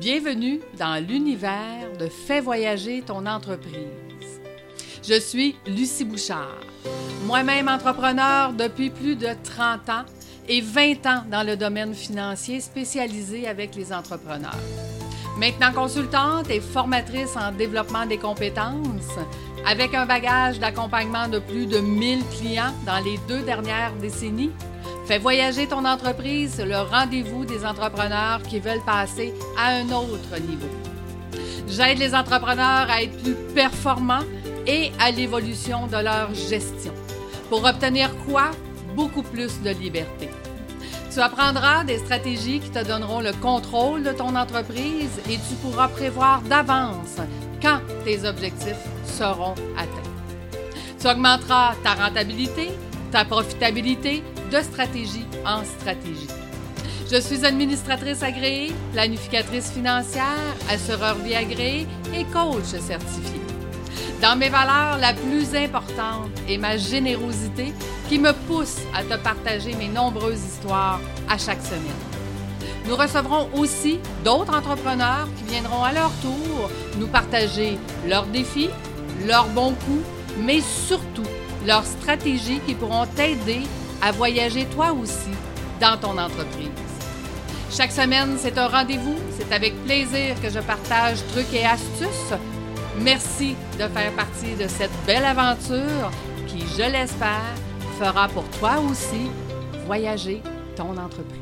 Bienvenue dans l'univers de Fais voyager ton entreprise. Je suis Lucie Bouchard, moi-même entrepreneur depuis plus de 30 ans et 20 ans dans le domaine financier spécialisé avec les entrepreneurs. Maintenant consultante et formatrice en développement des compétences, avec un bagage d'accompagnement de plus de 1000 clients dans les deux dernières décennies, Fais voyager ton entreprise, le rendez-vous des entrepreneurs qui veulent passer à un autre niveau. J'aide les entrepreneurs à être plus performants et à l'évolution de leur gestion. Pour obtenir quoi? Beaucoup plus de liberté. Tu apprendras des stratégies qui te donneront le contrôle de ton entreprise et tu pourras prévoir d'avance quand tes objectifs seront atteints. Tu augmenteras ta rentabilité, ta profitabilité de stratégie en stratégie. Je suis administratrice agréée, planificatrice financière, assureur vie agréé et coach certifié. Dans mes valeurs, la plus importante est ma générosité qui me pousse à te partager mes nombreuses histoires à chaque semaine. Nous recevrons aussi d'autres entrepreneurs qui viendront à leur tour nous partager leurs défis, leurs bons coups, mais surtout leurs stratégies qui pourront t'aider à voyager toi aussi dans ton entreprise. Chaque semaine, c'est un rendez-vous. C'est avec plaisir que je partage trucs et astuces. Merci de faire partie de cette belle aventure qui, je l'espère, fera pour toi aussi voyager ton entreprise.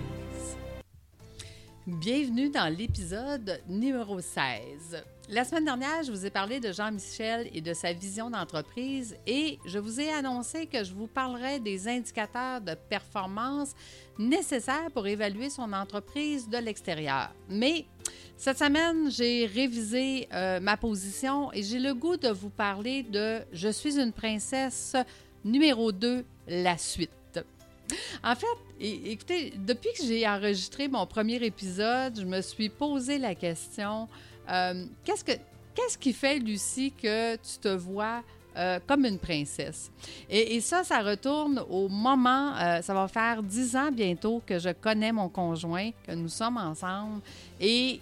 Bienvenue dans l'épisode numéro 16. La semaine dernière, je vous ai parlé de Jean-Michel et de sa vision d'entreprise et je vous ai annoncé que je vous parlerai des indicateurs de performance nécessaires pour évaluer son entreprise de l'extérieur. Mais cette semaine, j'ai révisé euh, ma position et j'ai le goût de vous parler de Je suis une princesse numéro 2, la suite. En fait, écoutez, depuis que j'ai enregistré mon premier épisode, je me suis posé la question euh, qu'est-ce, que, qu'est-ce qui fait, Lucie, que tu te vois euh, comme une princesse? Et, ça, ça retourne au moment, euh, ça va faire dix ans bientôt que je connais mon conjoint, que nous sommes ensemble. Et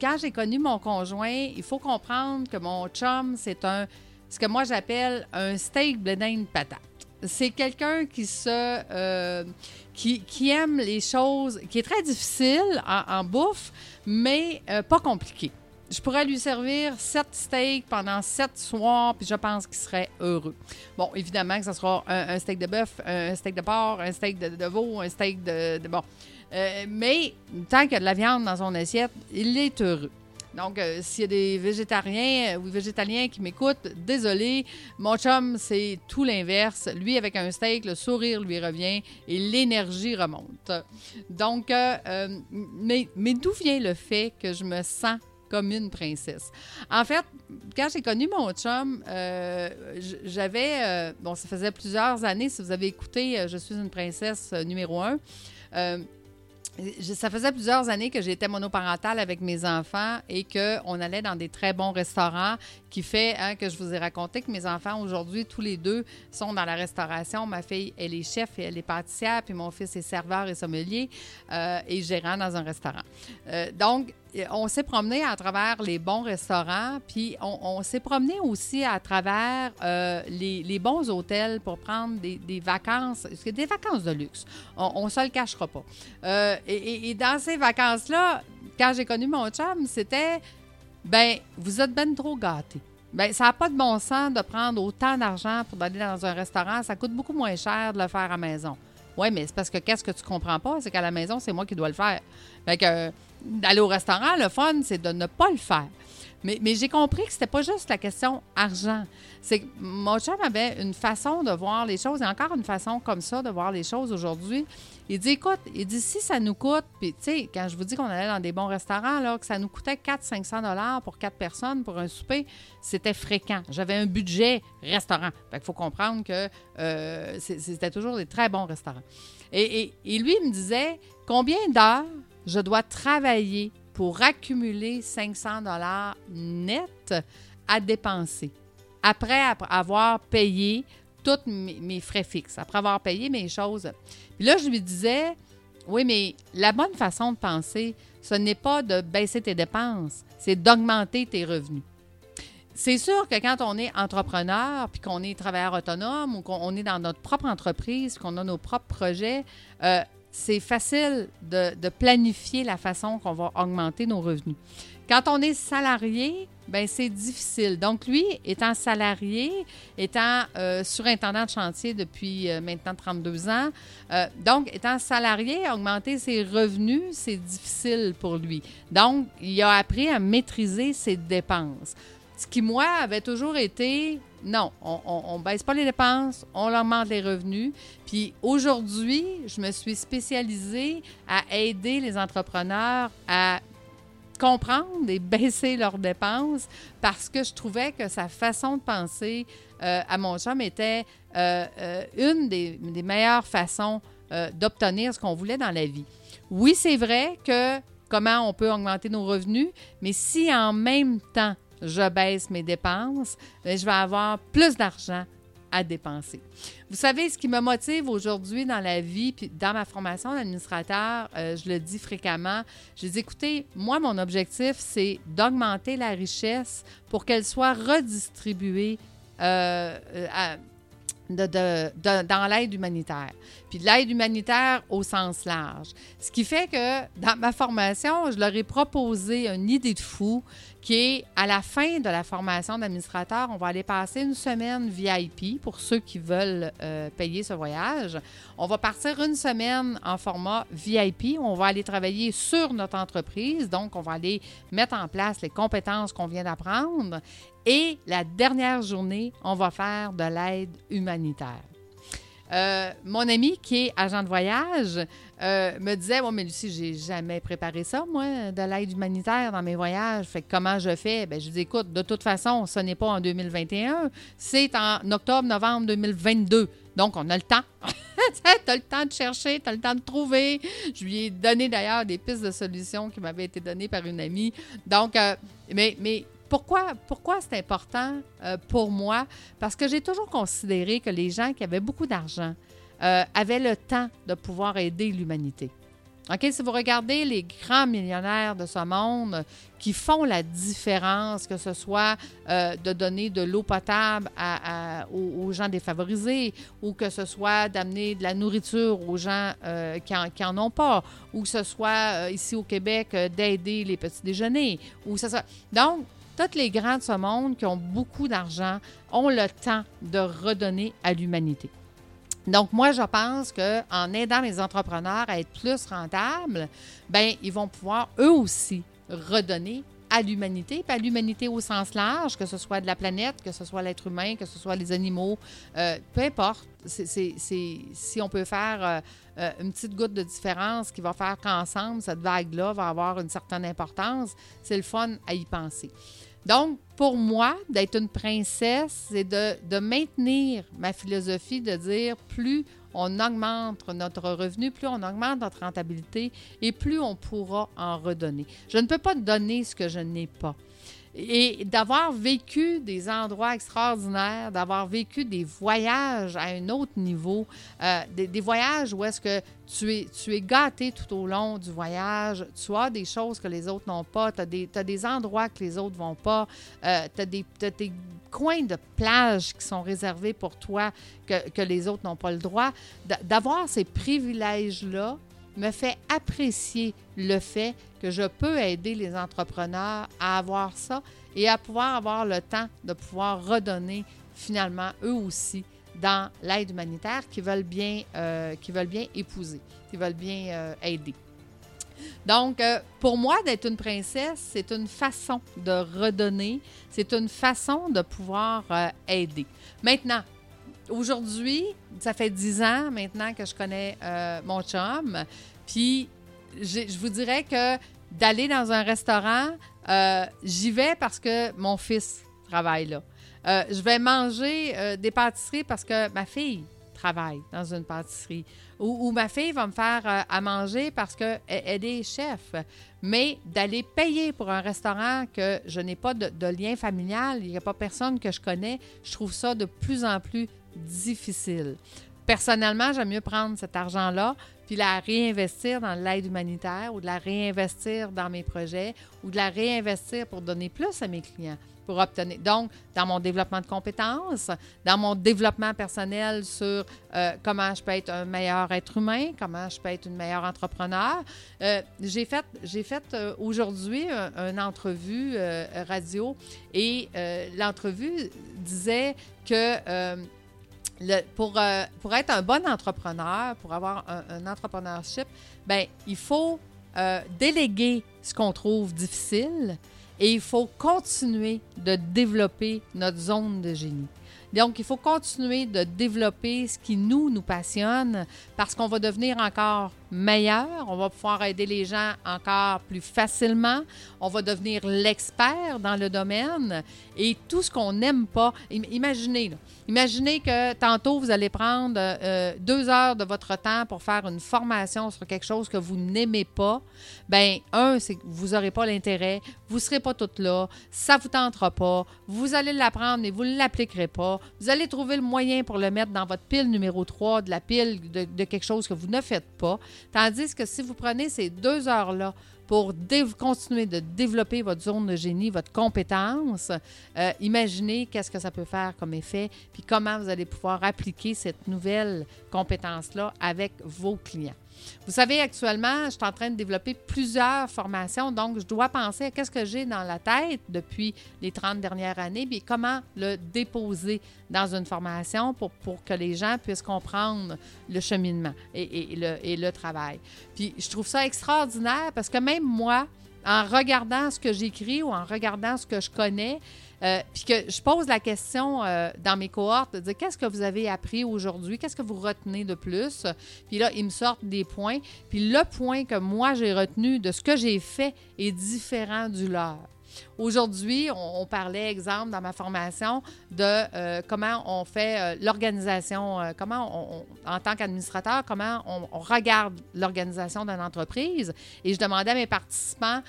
quand j'ai connu mon conjoint, il faut comprendre que mon chum, c'est un, ce que moi j'appelle un steak blending de patate. C'est quelqu'un qui se, qui, aime les choses, qui est très difficile en bouffe, mais euh, pas compliqué. Je pourrais lui servir sept steaks pendant sept soirs, puis je pense qu'il serait heureux. Bon, évidemment que ce sera un, steak de bœuf, un steak de porc, un steak de, veau, un steak de... bon. Euh, mais tant qu'il y a de la viande dans son assiette, il est heureux. Donc, euh, s'il y a des végétariens ou végétaliens qui m'écoutent, désolé, mon chum, c'est tout l'inverse. Lui, avec un steak, le sourire lui revient et l'énergie remonte. Donc, euh, euh, mais d'où vient le fait que je me sens comme une princesse? En fait, quand j'ai connu mon chum, j'avais, bon, ça faisait plusieurs années, si vous avez écouté Je suis une princesse numéro un, ça faisait plusieurs années que j'étais monoparentale avec mes enfants et qu'on allait dans des très bons restaurants qui fait hein, que je vous ai raconté que mes enfants aujourd'hui, tous les deux, sont dans la restauration. Ma fille, elle est chef et elle est pâtissière, puis mon fils est serveur et sommelier euh, et gérant dans un restaurant. Euh, donc, on s'est promené à travers les bons restaurants, puis on, s'est promené aussi à travers euh, les, bons hôtels pour prendre des, vacances, des vacances de luxe. On ne se le cachera pas. Euh, et, dans ces vacances-là, quand j'ai connu mon chum, c'était, ben, vous êtes ben trop gâtés. Ben, ça n'a pas de bon sens de prendre autant d'argent pour aller dans un restaurant. Ça coûte beaucoup moins cher de le faire à la maison. Oui, mais c'est parce que qu'est-ce que tu comprends pas, c'est qu'à la maison, c'est moi qui dois le faire. Fait que d'aller au restaurant, le fun, c'est de ne pas le faire. Mais, mais j'ai compris que c'était pas juste la question argent. C'est que mon chum avait une façon de voir les choses, et encore une façon comme ça de voir les choses aujourd'hui. Il dit, écoute, il dit, si ça nous coûte, puis tu sais, quand je vous dis qu'on allait dans des bons restaurants, là, que ça nous coûtait 400-500 dollars pour quatre personnes pour un souper, c'était fréquent. J'avais un budget restaurant. Fait faut comprendre que euh, c'était toujours des très bons restaurants. Et, et lui, il me disait, combien d'heures je dois travailler pour accumuler 500 dollars net à dépenser après avoir payé tous mes, frais fixes, après avoir payé mes choses. Puis là, je lui disais, Oui, mais la bonne façon de penser, ce n'est pas de baisser tes dépenses, c'est d'augmenter tes revenus. C'est sûr que quand on est entrepreneur, puis qu'on est travailleur autonome ou qu'on est dans notre propre entreprise, qu'on a nos propres projets, euh, c'est facile de, planifier la façon qu'on va augmenter nos revenus. Quand on est salarié, ben c'est difficile. Donc, lui, étant salarié, étant euh, surintendant de chantier depuis euh, maintenant 32 ans, euh, donc, étant salarié, augmenter ses revenus, c'est difficile pour lui. Donc, il a appris à maîtriser ses dépenses. Ce qui, moi, avait toujours été non, on ne baisse pas les dépenses, on augmente les revenus. Puis aujourd'hui, je me suis spécialisée à aider les entrepreneurs à comprendre et baisser leurs dépenses parce que je trouvais que sa façon de penser euh, à mon chum était euh, euh, une des, des, meilleures façons d'obtenir ce qu'on voulait dans la vie. Oui, c'est vrai que comment on peut augmenter nos revenus, mais si en même temps je baisse mes dépenses, ben, je vais avoir plus d'argent à dépenser. Vous savez, ce qui me motive aujourd'hui dans la vie, puis dans ma formation d'administrateur, euh, je le dis fréquemment, je dis, écoutez, moi, mon objectif, c'est d'augmenter la richesse pour qu'elle soit redistribuée euh, de, dans l'aide humanitaire. Puis de l'aide humanitaire au sens large. Ce qui fait que dans ma formation, je leur ai proposé une idée de fou qui est à la fin de la formation d'administrateur, on va aller passer une semaine VIP pour ceux qui veulent euh, payer ce voyage. On va partir une semaine en format VIP. On va aller travailler sur notre entreprise. Donc, on va aller mettre en place les compétences qu'on vient d'apprendre. Et la dernière journée, on va faire de l'aide humanitaire. Euh, mon ami qui est agent de voyage euh, me disait Bon, mais Lucie, j'ai jamais préparé ça, moi, de l'aide humanitaire dans mes voyages. Fait que comment je fais? Ben, Je dis Écoute, de toute façon, ce n'est pas en 2021, c'est en octobre-novembre 2022. Donc, on a le temps. tu as le temps de chercher, tu as le temps de trouver. Je lui ai donné d'ailleurs des pistes de solutions qui m'avaient été données par une amie. Donc, euh, mais, mais pourquoi, pourquoi c'est important euh, pour moi? Parce que j'ai toujours considéré que les gens qui avaient beaucoup d'argent euh, avaient le temps de pouvoir aider l'humanité. OK, si vous regardez les grands millionnaires de ce monde qui font la différence, que ce soit euh, de donner de l'eau potable aux, gens défavorisés ou que ce soit d'amener de la nourriture aux gens qui, n'en ont pas, ou que ce soit ici au Québec d'aider les petits déjeuners, ou ça, Donc, tous les grands de ce monde qui ont beaucoup d'argent ont le temps de redonner à l'humanité. Donc, moi, je pense qu'en aidant les entrepreneurs à être plus rentables, ben ils vont pouvoir eux aussi redonner à l'humanité, puis à l'humanité au sens large, que ce soit de la planète, que ce soit l'être humain, que ce soit les animaux, euh, peu importe. si on peut faire euh, euh, une petite goutte de différence qui va faire qu'ensemble, cette vague-là va avoir une certaine importance, c'est le fun à y penser. Donc, pour moi, d'être une princesse, c'est de, maintenir ma philosophie de dire plus on augmente notre revenu, plus on augmente notre rentabilité et plus on pourra en redonner. Je ne peux pas donner ce que je n'ai pas. Et d'avoir vécu des endroits extraordinaires, d'avoir vécu des voyages à un autre niveau, euh, des, voyages où est-ce que tu es, tu es gâté tout au long du voyage, tu as des choses que les autres n'ont pas, tu as, as, des endroits que les autres vont pas, euh, tu as, des coins de plage qui sont réservés pour toi que, que les autres n'ont pas le droit. D'avoir ces privilèges-là, me fait apprécier le fait que je peux aider les entrepreneurs à avoir ça et à pouvoir avoir le temps de pouvoir redonner finalement eux aussi dans l'aide humanitaire qui veulent bien, euh, épouser, qui veulent bien euh, aider. Donc, euh, pour moi, d'être une princesse, c'est une façon de redonner, c'est une façon de pouvoir aider. Maintenant, aujourd'hui, ça fait dix ans maintenant que je connais euh, mon chum. Puis, je vous dirais que d'aller dans un restaurant, euh, j'y vais parce que mon fils travaille là. Euh, je vais manger des pâtisseries parce que ma fille travaille dans une pâtisserie. Ou, ma fille va me faire à manger parce qu'elle elle est chef. Mais d'aller payer pour un restaurant que je n'ai pas de, de lien familial, il n'y a pas personne que je connais, je trouve ça de plus en plus difficile. personnellement, j'aime mieux prendre cet argent-là puis la réinvestir dans l'aide humanitaire ou de la réinvestir dans mes projets ou de la réinvestir pour donner plus à mes clients pour obtenir. Donc, dans mon développement de compétences, dans mon développement personnel sur euh, comment je peux être un meilleur être humain, comment je peux être une meilleure entrepreneur. Euh, j'ai fait, j'ai fait euh, aujourd'hui une entrevue radio et l'entrevue disait que le, pour, être un bon entrepreneur, pour avoir un, un entrepreneurship, ben il faut déléguer ce qu'on trouve difficile, et il faut continuer de développer notre zone de génie. Donc, il faut continuer de développer ce qui nous, nous passionne parce qu'on va devenir encore meilleur, on va pouvoir aider les gens encore plus facilement, on va devenir l'expert dans le domaine et tout ce qu'on n'aime pas. Imaginez, imaginez que tantôt vous allez prendre euh, deux heures de votre temps pour faire une formation sur quelque chose que vous n'aimez pas. Ben un, c'est que vous n'aurez pas l'intérêt, vous ne serez pas toutes là, ça ne vous tentera pas, vous allez l'apprendre mais vous ne l'appliquerez pas. Vous allez trouver le moyen pour le mettre dans votre pile numéro 3 de la pile de quelque chose que vous ne faites pas. Tandis que si vous prenez ces deux heures-là pour continuer de développer votre zone de génie, votre compétence, euh, imaginez qu'est-ce que ça peut faire comme effet, puis comment vous allez pouvoir appliquer cette nouvelle compétence-là avec vos clients. Vous savez, actuellement, je suis en train de développer plusieurs formations, donc je dois penser à qu'est-ce que j'ai dans la tête depuis les 30 dernières années, puis comment le déposer dans une formation pour, pour que les gens puissent comprendre le cheminement et, et le travail. Puis je trouve ça extraordinaire parce que même moi, en regardant ce que j'écris ou en regardant ce que je connais, euh, puis que je pose la question euh, dans mes cohortes de dire qu'est-ce que vous avez appris aujourd'hui, qu'est-ce que vous retenez de plus? Puis là, ils me sortent des points. Puis le point que moi j'ai retenu de ce que j'ai fait est différent du leur. Aujourd'hui, on, parlait, exemple, dans ma formation, de euh, comment on fait euh, l'organisation, euh, comment on, en tant qu'administrateur, comment on, regarde l'organisation d'une entreprise. Et je demandais à mes participants,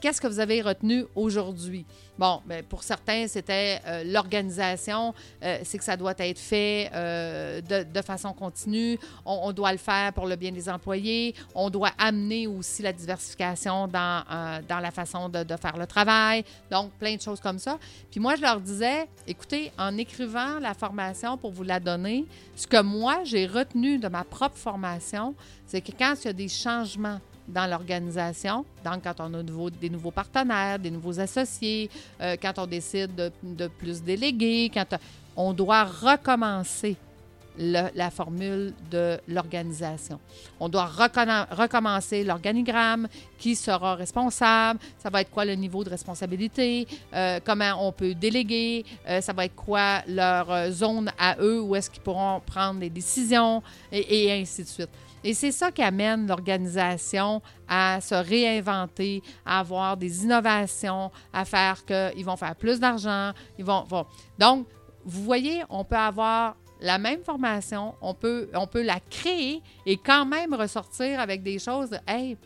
qu'est-ce que vous avez retenu aujourd'hui? Bon, bien, pour certains, c'était l'organisation, c'est que ça doit être fait de, façon continue. On, doit le faire pour le bien des employés. On doit amener aussi la diversification dans, la façon de faire le travail. Donc, plein de choses comme ça. Puis moi, je leur disais, écoutez, en écrivant la formation pour vous la donner, ce que moi, j'ai retenu de ma propre formation, c'est que quand il y a des changements dans l'organisation, donc quand on a des nouveaux partenaires, des nouveaux associés, euh, quand on décide de, de plus déléguer, quand on doit recommencer la formule de l'organisation. On doit recommencer l'organigramme, qui sera responsable, ça va être quoi le niveau de responsabilité, euh, comment on peut déléguer, euh, ça va être quoi leur euh, zone à eux, où est-ce qu'ils pourront prendre des décisions, et, ainsi de suite. Et c'est ça qui amène l'organisation à se réinventer, à avoir des innovations, à faire qu'ils vont faire plus d'argent, ils vont. Donc, vous voyez, on peut avoir la même formation, on peut, on peut la créer et quand même ressortir avec des choses Hey,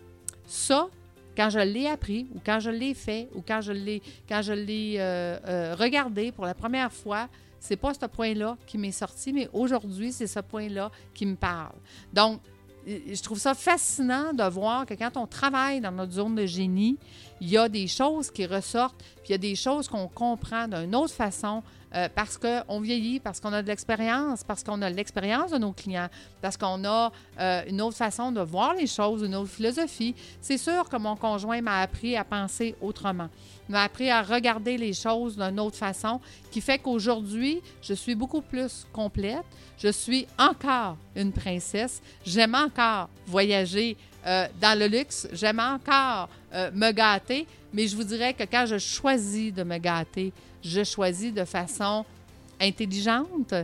ça, quand je l'ai appris ou quand je l'ai fait ou quand je l'ai, quand je l'ai euh, euh, regardé pour la première fois, c'est pas ce point-là qui m'est sorti, mais aujourd'hui, c'est ce point-là qui me parle. Donc, je trouve ça fascinant de voir que quand on travaille dans notre zone de génie, il y a des choses qui ressortent, puis il y a des choses qu'on comprend d'une autre façon euh, parce qu'on vieillit, parce qu'on a de l'expérience, parce qu'on a l'expérience de nos clients, parce qu'on a euh, une autre façon de voir les choses, une autre philosophie. C'est sûr que mon conjoint m'a appris à penser autrement, m'a appris à regarder les choses d'une autre façon, qui fait qu'aujourd'hui, je suis beaucoup plus complète. Je suis encore une princesse. J'aime encore voyager euh, dans le luxe. J'aime encore me gâter, mais je vous dirais que quand je choisis de me gâter, je choisis de façon intelligente,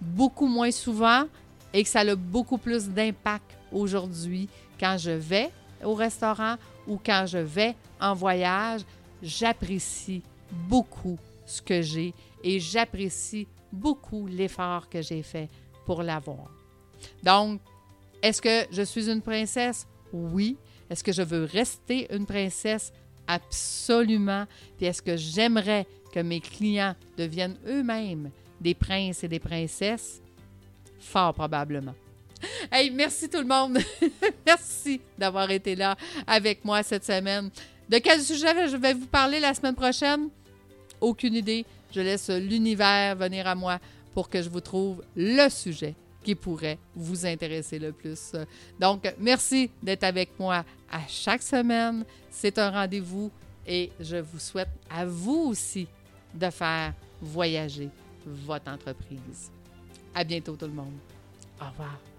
beaucoup moins souvent et que ça a beaucoup plus d'impact aujourd'hui quand je vais au restaurant ou quand je vais en voyage. J'apprécie beaucoup ce que j'ai et j'apprécie beaucoup l'effort que j'ai fait pour l'avoir. Donc, est-ce que je suis une princesse? Oui. Est-ce que je veux rester une princesse? Absolument. Puis est-ce que j'aimerais que mes clients deviennent eux-mêmes des princes et des princesses? Fort probablement. Hey, merci tout le monde. merci d'avoir été là avec moi cette semaine. De quel sujet je vais vous parler la semaine prochaine? Aucune idée. Je laisse l'univers venir à moi pour que je vous trouve le sujet qui pourrait vous intéresser le plus. Donc, merci d'être avec moi à chaque semaine. C'est un rendez-vous et je vous souhaite à vous aussi de faire voyager votre entreprise. À bientôt tout le monde. Au revoir.